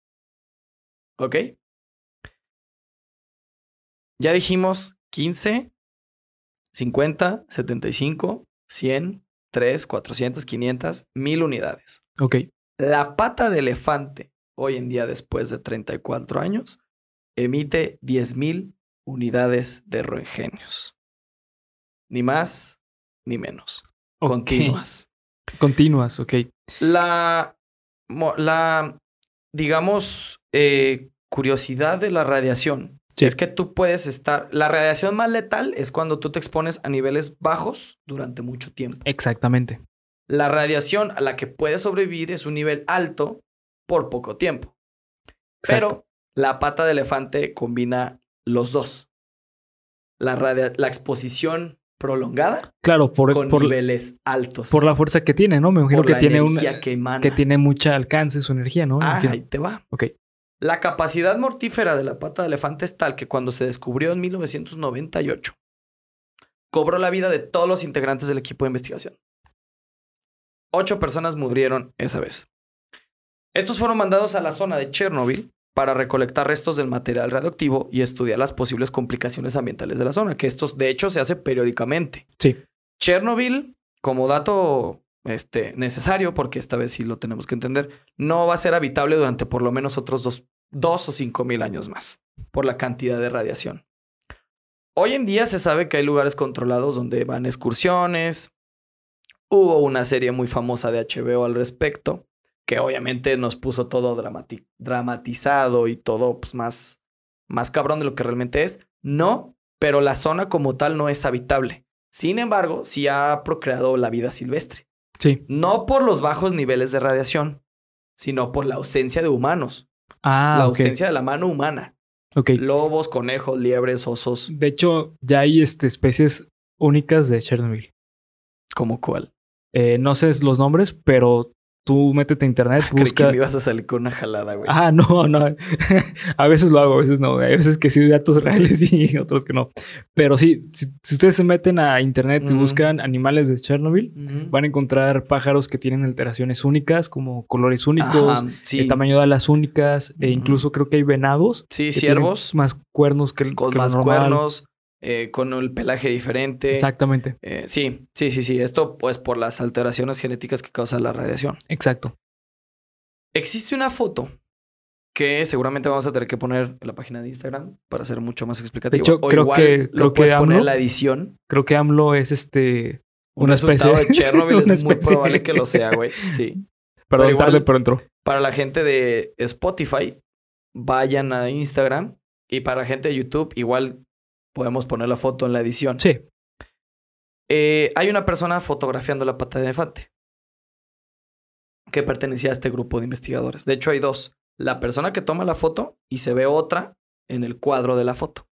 ¿Ok? Ya dijimos 15, 50, 75, 100, 3, 400, 500, 1000 unidades. Ok. La pata de elefante, hoy en día después de 34 años, emite 10.000 unidades de roengenios. Ni más ni menos. Continuas. Continuas, ok. La, la digamos, eh, curiosidad de la radiación Sí. es que tú puedes estar... La radiación más letal es cuando tú te expones a niveles bajos durante mucho tiempo. Exactamente. La radiación a la que puedes sobrevivir es un nivel alto por poco tiempo. Exacto. Pero la pata de elefante combina los dos. La, exposición prolongada claro, por, con por, niveles altos. por la fuerza que tiene, ¿no? Me imagino Por que la tiene un que tiene mucha alcance su energía, ¿no? Ah, ahí te va. Ok. La capacidad mortífera de la pata de elefante es tal que cuando se descubrió en 1998, cobró la vida de todos los integrantes del equipo de investigación. Ocho personas murieron esa vez. Estos fueron mandados a la zona de Chernobyl para recolectar restos del material radioactivo y estudiar las posibles complicaciones ambientales de la zona, que esto de hecho se hace periódicamente. Sí. Chernobyl, como dato este, necesario, porque esta vez sí lo tenemos que entender, no va a ser habitable durante por lo menos otros dos, dos o cinco mil años más, por la cantidad de radiación. Hoy en día se sabe que hay lugares controlados donde van excursiones. Hubo una serie muy famosa de HBO al respecto, que obviamente nos puso todo dramati- dramatizado y todo pues, más, más cabrón de lo que realmente es. No, pero la zona como tal no es habitable. Sin embargo, sí ha procreado la vida silvestre. Sí. No por los bajos niveles de radiación, sino por la ausencia de humanos. Ah, la ausencia de la mano humana. Ok. Lobos, conejos, liebres, osos. De hecho, ya hay este, especies únicas de Chernobyl. ¿Como cuál? Eh, no sé los nombres, pero tú métete a internet, Creí que busca. me ibas a salir con una jalada, güey. Ah, no, no. a veces lo hago, a veces no. Hay veces que sí datos reales y otros que no. Pero sí, si, si ustedes se meten a internet y buscan animales de Chernobyl, van a encontrar pájaros que tienen alteraciones únicas, como colores únicos, Ajá, sí. el tamaño de alas únicas, e incluso creo que hay venados. Sí, ciervos Más cuernos que, con que lo más normal. cuernos, eh, con el pelaje diferente. Exactamente, Eh, sí, sí, sí, sí. Esto pues por las alteraciones genéticas que causa la radiación. exacto. Existe una foto que seguramente vamos a tener que poner en la página de Instagram para ser mucho más explicativo. hecho, creo que- creo lo puedes que poner en la edición. Creo que AMLO es este. Un Una especie. de Chernobyl Una es muy especie. probable que lo sea, güey. Sí. Perdón, Pero igual- tarde, pero entró. Para la gente de Spotify, vayan a Instagram. Y para la gente de YouTube, igual podemos poner la foto en la edición. Sí. eh, hay una persona fotografiando la pata de elefante que pertenecía a este grupo de investigadores. De hecho, hay dos. La persona que toma la foto y se ve otra en el cuadro de la foto.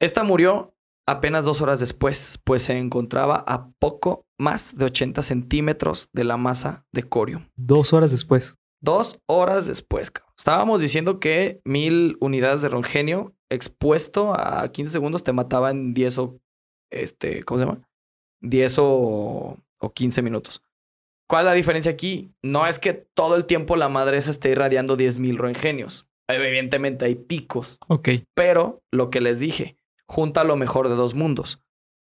Esta murió apenas dos horas después, pues se encontraba a poco más de 80 centímetros de la masa de corio. Dos horas después. Dos horas después, cabrón. Estábamos diciendo que mil unidades de rongenio expuesto a 15 segundos te mataba en 10 o, este, ¿cómo se llama? 10 o, o 15 minutos. ¿Cuál es la diferencia aquí? No es que todo el tiempo la madre esa esté irradiando 10.000 roengenios. Evidentemente hay picos. Ok. Pero lo que les dije, junta lo mejor de dos mundos.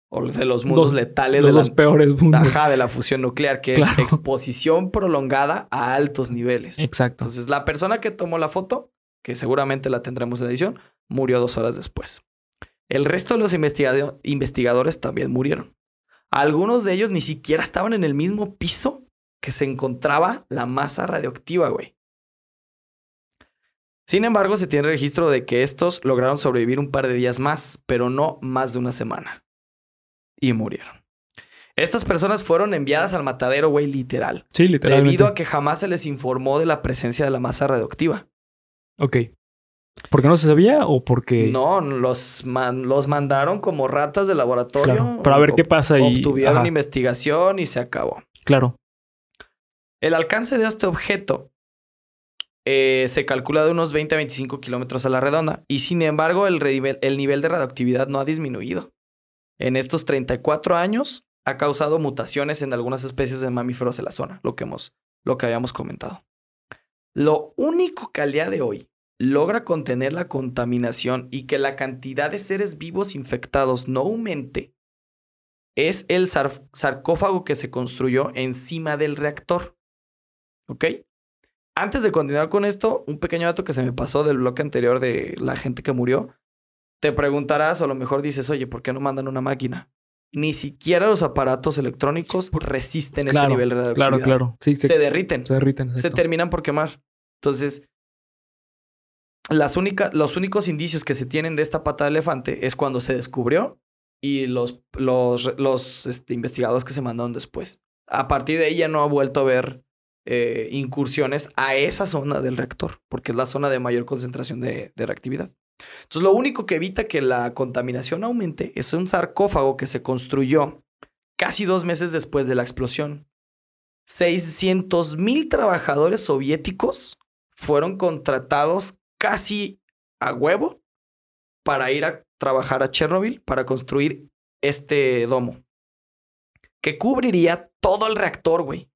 O de los mundos Dos- letales De de, los la, peores mundos. ajá, de la fusión nuclear, que Claro. es exposición prolongada a altos niveles. Exacto. Entonces, la persona que tomó la foto, que seguramente la tendremos en la edición, murió dos horas después. El resto de los investigado- investigadores también murieron. Algunos de ellos ni siquiera estaban en el mismo piso que se encontraba la masa radioactiva, güey. Sin embargo, se tiene registro de que estos lograron sobrevivir un par de días más, pero no más de una semana. Y murieron. Estas personas fueron enviadas al matadero, güey, literal. sí, literalmente. Debido a que jamás se les informó de la presencia de la masa radioactiva. Ok. ¿Por qué no se sabía o porque... No, los, man- los mandaron como ratas de laboratorio. Claro, para ver qué pasa y- Obtuvieron ajá. investigación y se acabó. Claro. El alcance de este objeto eh, se calcula de unos 20 a 25 kilómetros a la redonda y sin embargo el, el nivel de radioactividad no ha disminuido. En estos 34 años ha causado mutaciones en algunas especies de mamíferos de la zona, lo que, hemos, lo que habíamos comentado. Lo único que al día de hoy logra contener la contaminación y que la cantidad de seres vivos infectados no aumente es el sar- sarcófago que se construyó encima del reactor. ¿Ok? Antes de continuar con esto, un pequeño dato que se me pasó del bloque anterior de la gente que murió. Te preguntarás, o a lo mejor dices, oye, ¿por qué no mandan una máquina? Ni siquiera los aparatos electrónicos resisten ese nivel de radioactividad. Claro, claro. Sí, se, Se derriten se derriten. se terminan por quemar. Entonces, las únicas, los únicos indicios que se tienen de esta pata de elefante es cuando se descubrió y los, los, los este, investigadores que se mandaron después. A partir de ahí ya no ha vuelto a haber eh, incursiones a esa zona del reactor, porque es la zona de mayor concentración de, de reactividad. Entonces, lo único que evita que la contaminación aumente es un sarcófago que se construyó casi dos meses después de la explosión. 600 mil trabajadores soviéticos fueron contratados casi a huevo para ir a trabajar a Chernobyl para construir este domo que cubriría todo el reactor, güey,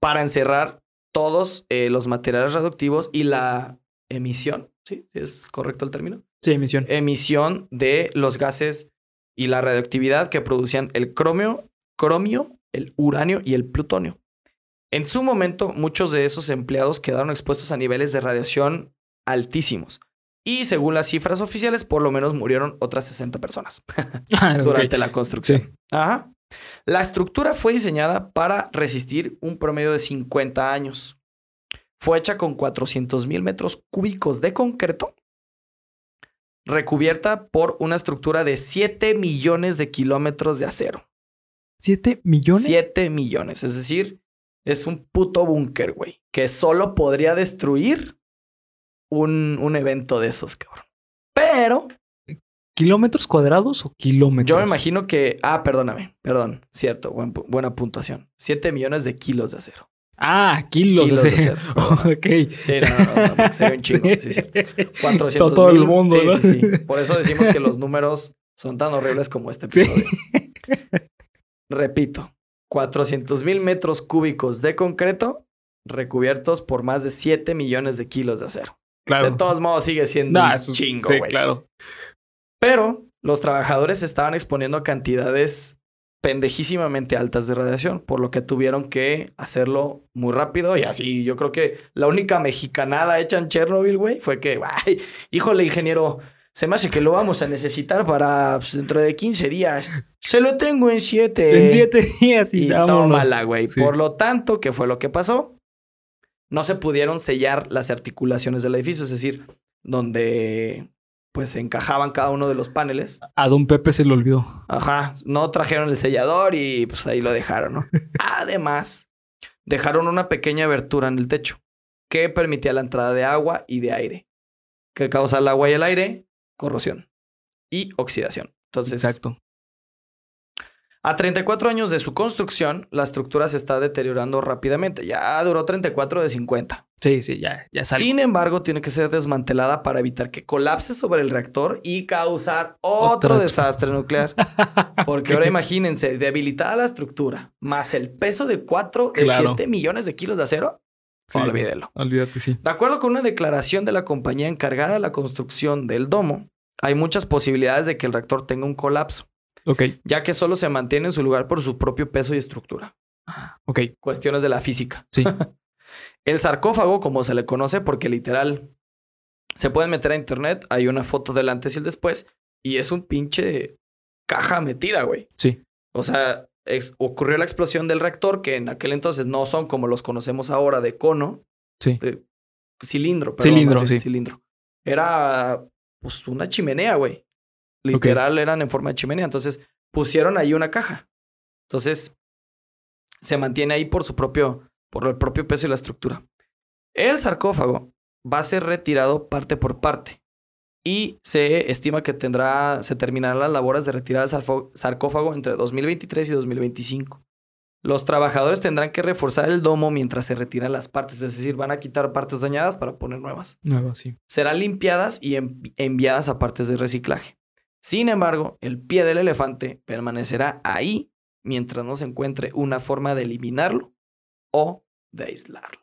para encerrar todos eh, los materiales radioactivos y la emisión, ¿sí? ¿Sí ¿Es correcto el término? Sí, emisión. emisión de los gases y la radioactividad que producían el cromio, cromio, el uranio y el plutonio. En su momento, muchos de esos empleados quedaron expuestos a niveles de radiación altísimos. Y según las cifras oficiales, por lo menos murieron otras 60 personas Ah, durante la construcción. Sí. Ajá. La estructura fue diseñada para resistir un promedio de 50 años. Fue hecha con 400 mil metros cúbicos de concreto, recubierta por una estructura de 7 millones de kilómetros de acero. ¿Siete millones? 7 millones, es decir, es un puto búnker, güey, que solo podría destruir un, un evento de esos, cabrón. Pero ¿Kilómetros cuadrados o kilómetros? yo me imagino que. Ah, perdóname, perdón, cierto, buen buena puntuación. 7 millones de kilos de acero. Ah, kilos, Kilos de de acero. ok. Sí, no, no, no, porque sería un chingo. Sí, sí. 400 Todo, todo el mundo, Sí, ¿no? sí, sí. Por eso decimos que los números son tan horribles como este Sí. episodio. Repito, 400 mil metros cúbicos de concreto recubiertos por más de 7 millones de kilos de acero. Claro. De todos modos, sigue siendo Nah, un eso chingo, Sí, güey. claro. Pero los trabajadores estaban exponiendo cantidades pendejísimamente altas de radiación, por lo que tuvieron que hacerlo muy rápido y así. Yo creo que la única mexicanada hecha en Chernobyl, güey, fue que, ay, híjole, ingeniero, se me hace que lo vamos a necesitar para pues, dentro de 15 días. Se lo tengo en 7. en siete días y, Y tómala, güey. Sí. Por lo tanto, ¿qué fue lo que pasó? No se pudieron sellar las articulaciones del edificio, es decir, donde pues encajaban cada uno de los paneles. A don Pepe se le olvidó. Ajá, no trajeron el sellador y pues ahí lo dejaron, ¿no? Además, dejaron una pequeña abertura en el techo que permitía la entrada de agua y de aire. ¿Qué causa el agua y el aire? Corrosión y oxidación. Entonces, Exacto. A 34 años de su construcción, la estructura se está deteriorando rápidamente. Ya duró 34 de 50. Sí, sí, ya, ya sale. Sin embargo, tiene que ser desmantelada para evitar que colapse sobre el reactor y causar otro desastre nuclear. Porque ahora imagínense, debilitada la estructura, más el peso de 4 de Claro. 7 millones de kilos de acero, Sí, olvídelo. Olvídate, sí. De acuerdo con una declaración de la compañía encargada de la construcción del domo, hay muchas posibilidades de que el reactor tenga un colapso, Ok, ya que solo se mantiene en su lugar por su propio peso y estructura. ok. Cuestiones de la física. Sí. El sarcófago, como se le conoce, porque literal se pueden meter a internet, hay una foto del antes y el después, y es un pinche caja metida, güey. Sí. O sea, ocurrió la explosión del reactor, que en aquel entonces no son como los conocemos ahora de cono, Sí. de cilindro, perdón, Cilindro, sí. cilindro. Era pues una chimenea, güey. Literal eran en forma de chimenea. Entonces pusieron ahí una caja. Entonces se mantiene ahí por su propio, por el propio peso y la estructura. El sarcófago va a ser retirado parte por parte y se estima que tendrá, se terminarán las labores de retirada del sarcófago entre 2023 y 2025. Los trabajadores tendrán que reforzar el domo mientras se retiran las partes, es decir, van a quitar partes dañadas para poner nuevas. Nuevo, sí. Serán limpiadas y envi- enviadas a partes de reciclaje. Sin embargo, el pie del elefante permanecerá ahí mientras no se encuentre una forma de eliminarlo o de aislarlo.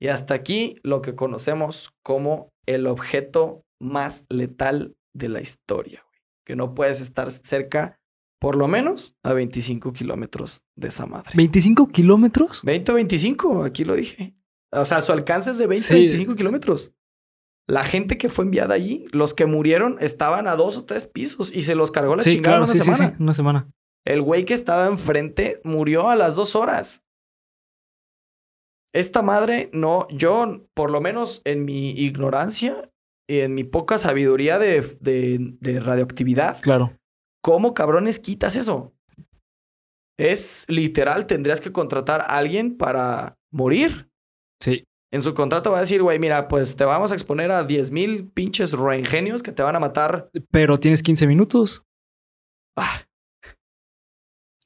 Y hasta aquí lo que conocemos como el objeto más letal de la historia, güey. Que no puedes estar cerca, por lo menos, a 25 kilómetros de esa madre. ¿25 kilómetros? 20 o 25, aquí lo dije. O sea, su alcance es de 20 Sí. o 25 kilómetros. La gente que fue enviada allí, los que murieron, estaban a dos o tres pisos y se los cargó la Sí, chingada claro, una sí, sí, semana. sí. Una semana. El güey que estaba enfrente murió a las dos horas. Esta madre, no, yo, por lo menos en mi ignorancia y en mi poca sabiduría de, de- de radioactividad, Claro. ¿cómo cabrones quitas eso? Es literal, tendrías que contratar a alguien para morir. Sí. En su contrato va a decir, güey, mira, pues te vamos a exponer a 10 mil pinches roengenios que te van a matar. Pero tienes 15 minutos. Ah.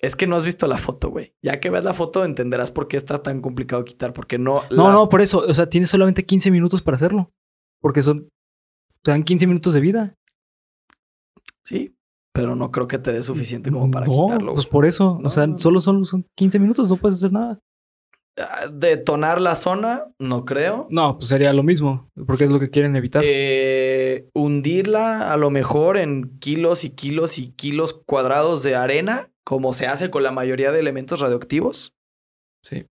Es que no has visto la foto, güey. Ya que ves la foto entenderás por qué está tan complicado quitar, porque no... No, la- no, por eso. O sea, tienes solamente 15 minutos para hacerlo. Porque son. Te dan 15 minutos de vida. Sí, pero no creo que te dé suficiente como para no, quitarlo. Pues por eso. No, o sea, no, no. solo, solo son 15 minutos. No puedes hacer nada. Ah, Detonar la zona, no creo. No, pues sería lo mismo. Porque es lo que quieren evitar. Eh, hundirla a lo mejor en kilos y kilos y kilos cuadrados de arena, como se hace con la mayoría de elementos radioactivos. sí.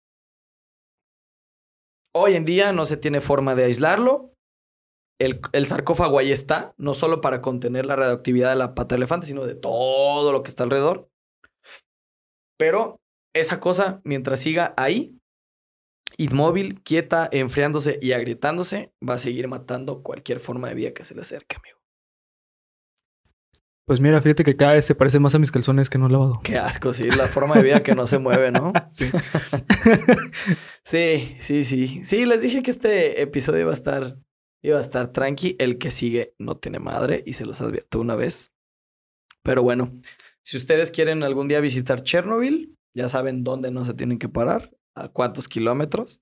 Hoy en día no se tiene forma de aislarlo. El, el sarcófago ahí está, no solo para contener la radioactividad de la pata de elefante, sino de todo lo que está alrededor. Pero esa cosa, mientras siga ahí, inmóvil, quieta, enfriándose y agrietándose, va a seguir matando cualquier forma de vida que se le acerque, amigo. Pues mira, fíjate que cada vez se parece más a mis calzones que no he lavado. Qué asco, sí, la forma de vida que no se mueve, ¿no? Sí. Sí, sí, sí. Sí, les dije que este episodio iba a estar, iba a estar tranqui. El que sigue no tiene madre y se los advierto una vez. Pero bueno, si ustedes quieren algún día visitar Chernobyl, ya saben dónde no se tienen que parar, a cuántos kilómetros.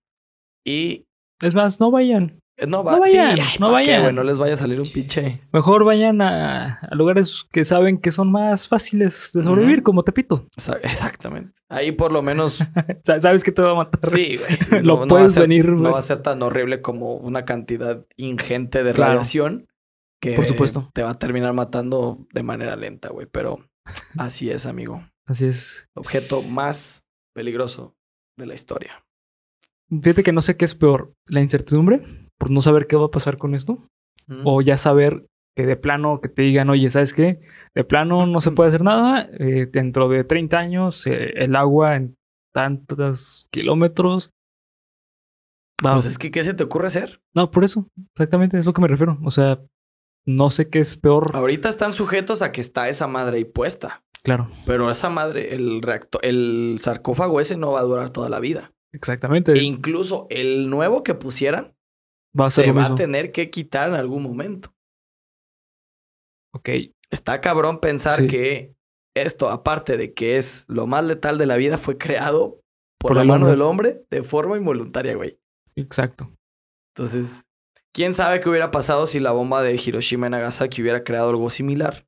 Y Es más, no vayan. eh, no, va, No vayan, sí, ay, no ¿pa' qué, vayan. güey? no les vaya a salir un pinche. Mejor vayan a, a lugares que saben que son más fáciles de sobrevivir, como Tepito. Exa- Exactamente. Ahí por lo menos Sa- Sabes que te va a matar. Sí, güey. sí, Lo puedes ser- venir, No va a ser tan horrible como una cantidad ingente de Claro. radiación que Por supuesto. te va a terminar matando de manera lenta, güey. Pero así es, amigo. Así es. Objeto más peligroso de la historia. Fíjate que no sé qué es peor, la incertidumbre por no saber qué va a pasar con esto, o ya saber que de plano que te digan, oye, ¿sabes qué? De plano no se puede hacer nada, eh, dentro de 30 años eh, el agua en tantos kilómetros. Va- Pues es que, ¿qué se te ocurre hacer? No, por eso, exactamente, es lo que me refiero. O sea, no sé qué es peor. Ahorita están sujetos a que está esa madre ahí puesta. Claro. Pero esa madre, el reactor, el sarcófago ese no va a durar toda la vida. Exactamente. E incluso el nuevo que pusieran va a ser se va a tener que quitar en algún momento. Ok. Está cabrón pensar Sí. que esto, aparte de que es lo más letal de la vida, fue creado por, Por la mano del hombre de forma involuntaria, güey. Exacto. Entonces, ¿quién sabe qué hubiera pasado si la bomba de Hiroshima y Nagasaki hubiera creado algo similar?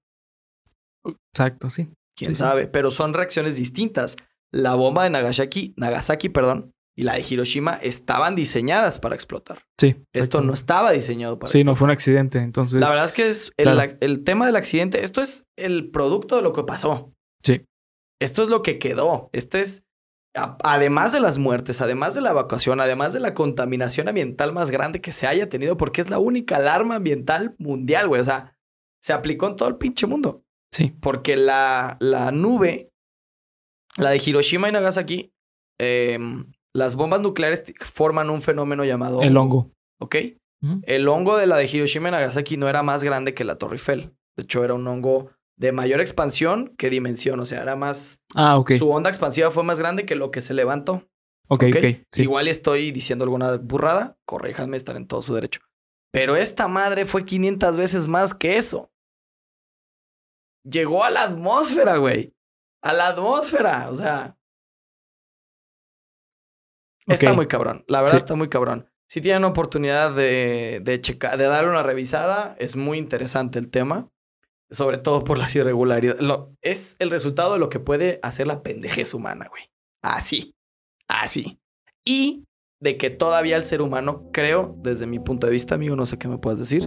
Exacto, sí. ¿Quién Sí, sabe? Pero son reacciones distintas. La bomba de Nagasaki, Nagasaki, perdón, y la de Hiroshima estaban diseñadas para explotar. Sí. Esto no estaba diseñado para Sí, no fue un accidente. Entonces. La verdad es que es el, claro. el tema del accidente. Esto es el producto de lo que pasó. Sí. Esto es lo que quedó. Este es, a- además de las muertes, además de la evacuación, además de la contaminación ambiental más grande que se haya tenido, porque es la única alarma ambiental mundial, güey. O sea, se aplicó en todo el pinche mundo. Sí. Porque la, la nube, la de Hiroshima y Nagasaki, em, las bombas nucleares forman un fenómeno llamado El hongo. ¿Ok? El hongo de la de Hiroshima y Nagasaki no era más grande que la Torre Eiffel. De hecho, era un hongo de mayor expansión que dimensión. O sea, era más. Ah, ok. Su onda expansiva fue más grande que lo que se levantó. Ok, ¿ok? Sí. Igual estoy diciendo alguna burrada. Corréjanme, estar en todo su derecho. Pero esta madre fue 500 veces más que eso. Llegó a la atmósfera, güey. A la atmósfera. O sea. Está muy cabrón. La verdad Sí. está muy cabrón. Si tienen oportunidad de, de checar, de darle una revisada, es muy interesante el tema. Sobre todo por las irregularidades. Lo, es el resultado de lo que puede hacer la pendejez humana, güey. Así. Así. Y de que todavía el ser humano, creo, desde mi punto de vista, amigo, no sé qué me puedas decir,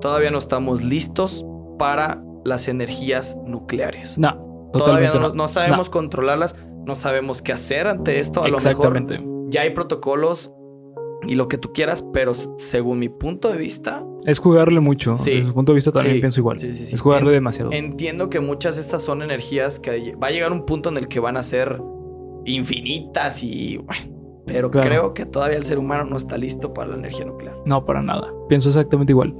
todavía no estamos listos para las energías nucleares. No, Todavía no, sabemos controlarlas, no sabemos qué hacer ante esto. A lo mejor Exactamente. ya hay protocolos y lo que tú quieras, pero según mi punto de vista, Es jugarle mucho. Sí. Desde mi punto de vista también Sí. pienso igual. Sí, sí, sí. Es jugarle En- demasiado. entiendo que muchas de estas son energías que va a llegar un punto en el que van a ser infinitas y... bueno, Pero Claro. creo que todavía el ser humano no está listo para la energía nuclear. No, para nada. Pienso exactamente igual.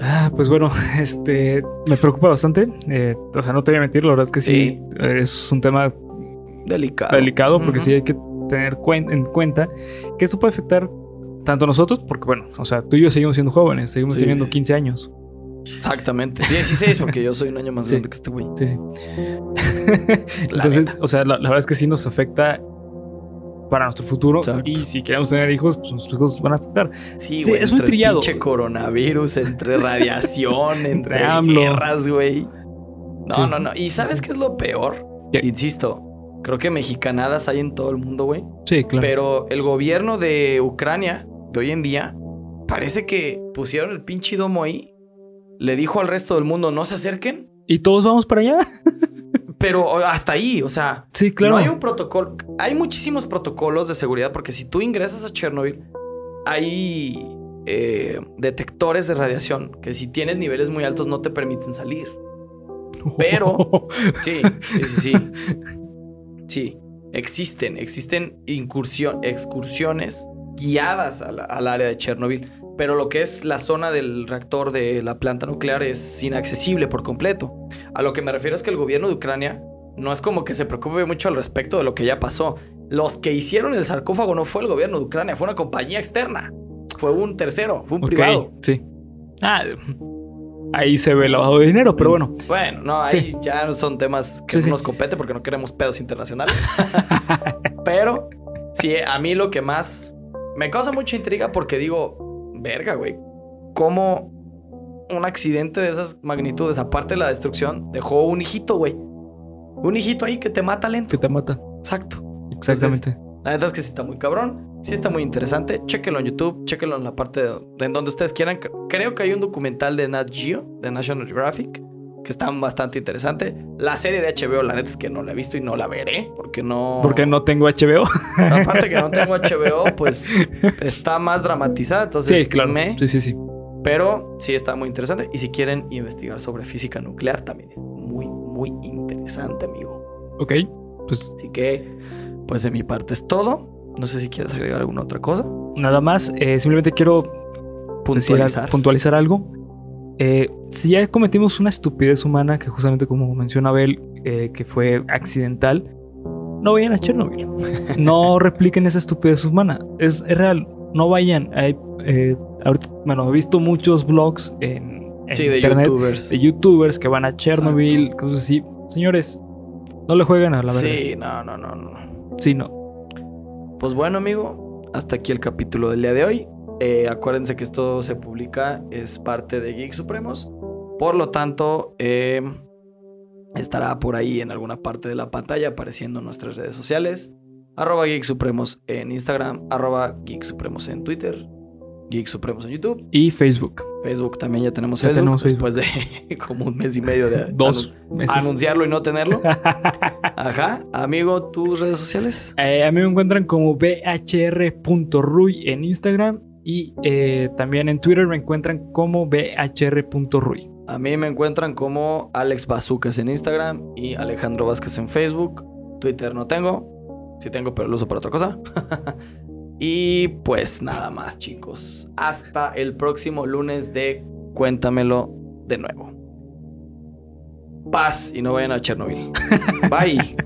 Ah, pues bueno, este me preocupa bastante. Eh, o sea, no te voy a mentir, la verdad es que sí, Sí. eh, es un tema Delicado. delicado porque sí hay que tener cuen- en cuenta que esto puede afectar tanto a nosotros, porque bueno, o sea, tú y yo seguimos siendo jóvenes, seguimos Sí. teniendo 15 años. Exactamente. 16, porque yo soy un año más Sí. grande que este güey. Sí, sí. Entonces, neta. o sea, la, la verdad es que sí nos afecta para nuestro futuro Exacto. y si queremos tener hijos, pues nuestros hijos van a afectar. Sí, Sí, güey. es muy entre trillado. Pinche coronavirus, entre radiación, entre guerras, güey. No, Sí. no, no. ¿Y sabes Sí. qué es lo peor? ¿Qué? Insisto, creo que mexicanadas hay en todo el mundo, güey. Sí, claro. Pero el gobierno de Ucrania de hoy en día parece que pusieron el pinche domo ahí. Le dijo al resto del mundo, no se acerquen. ¿Y todos vamos para allá? Pero hasta ahí, o sea, Sí, claro. no hay un protocolo. Hay muchísimos protocolos de seguridad porque si tú ingresas a Chernobyl, hay eh, detectores de radiación que si tienes niveles muy altos no te permiten salir. pero- Sí, sí, sí, sí. Sí, existen, existen incursión, excursiones guiadas la- al área de Chernobyl, pero lo que es la zona del reactor de la planta nuclear es inaccesible por completo. A lo que me refiero es que el gobierno de Ucrania no es como que se preocupe mucho al respecto de lo que ya pasó. Los que hicieron el sarcófago no fue el gobierno de Ucrania, fue una compañía externa. Fue un tercero, fue un privado. Sí. Ah, ahí se ve el lavado de dinero, pero bueno. Bueno, no, ahí Sí. ya son temas que Sí, no nos compete porque no queremos pedos internacionales. Pero sí, a mí lo que más me causa mucha intriga porque digo, verga, güey, ¿cómo un accidente de esas magnitudes, aparte de la destrucción, dejó un hijito, güey? Un hijito ahí que te mata lento. Que te mata. Exacto. Exactamente. La neta es que sí está muy cabrón. Sí está muy interesante. Chéquenlo en YouTube. Chéquenlo en la parte de, de en donde ustedes quieran. Creo que hay un documental de Nat Geo, de National Geographic, que está bastante interesante. La serie de HBO, la neta es que no la he visto y no la veré. Porque no... Porque no tengo HBO. Aparte que no tengo HBO, pues está más dramatizada. Entonces, sí, claro. me- Sí, sí, sí. Pero sí está muy interesante. Y si quieren investigar sobre física nuclear, también es muy, muy interesante, amigo. Ok. Pues Así que, pues de mi parte es todo. No sé si quieres agregar alguna otra cosa. nada más. eh, simplemente quiero Puntualizar. puntualizar algo. Eh, si ya cometimos una estupidez humana, que justamente como menciona Abel, eh, que fue accidental, no vayan a Chernobyl. no repliquen esa estupidez humana. Es, real. No vayan. Hay, eh, bueno, he visto muchos blogs en, de internet YouTubers. de YouTubers que van a Chernobyl, cosas así. Señores, no le jueguen a la verdad. Sí, no, no, no, no. Sí, no. Pues bueno, amigo, hasta aquí el capítulo del día de hoy. Eh, acuérdense que esto se publica, es parte de Geek Supremos. Por lo tanto, eh, estará por ahí en alguna parte de la pantalla apareciendo en nuestras redes sociales. Arroba Geek Supremos en Instagram, arroba Geek Supremos en Twitter, Geek Supremos en YouTube. Y Facebook. Facebook también ya tenemos Facebook. Tenemos después de como un mes y medio de Dos anunciarlo y no tenerlo. Ajá. Amigo, ¿tus redes sociales? Eh, a mí me encuentran como bhr.ruy en Instagram y eh, también en Twitter me encuentran como bhr.ruy. A mí me encuentran como Alex Bazucas en Instagram y Alejandro Vázquez en Facebook. Twitter no tengo. Sí tengo, pero lo uso para otra cosa. y pues nada más, chicos. Hasta el próximo lunes de Cuéntamelo de nuevo. Paz y no vayan a Chernobyl. Bye.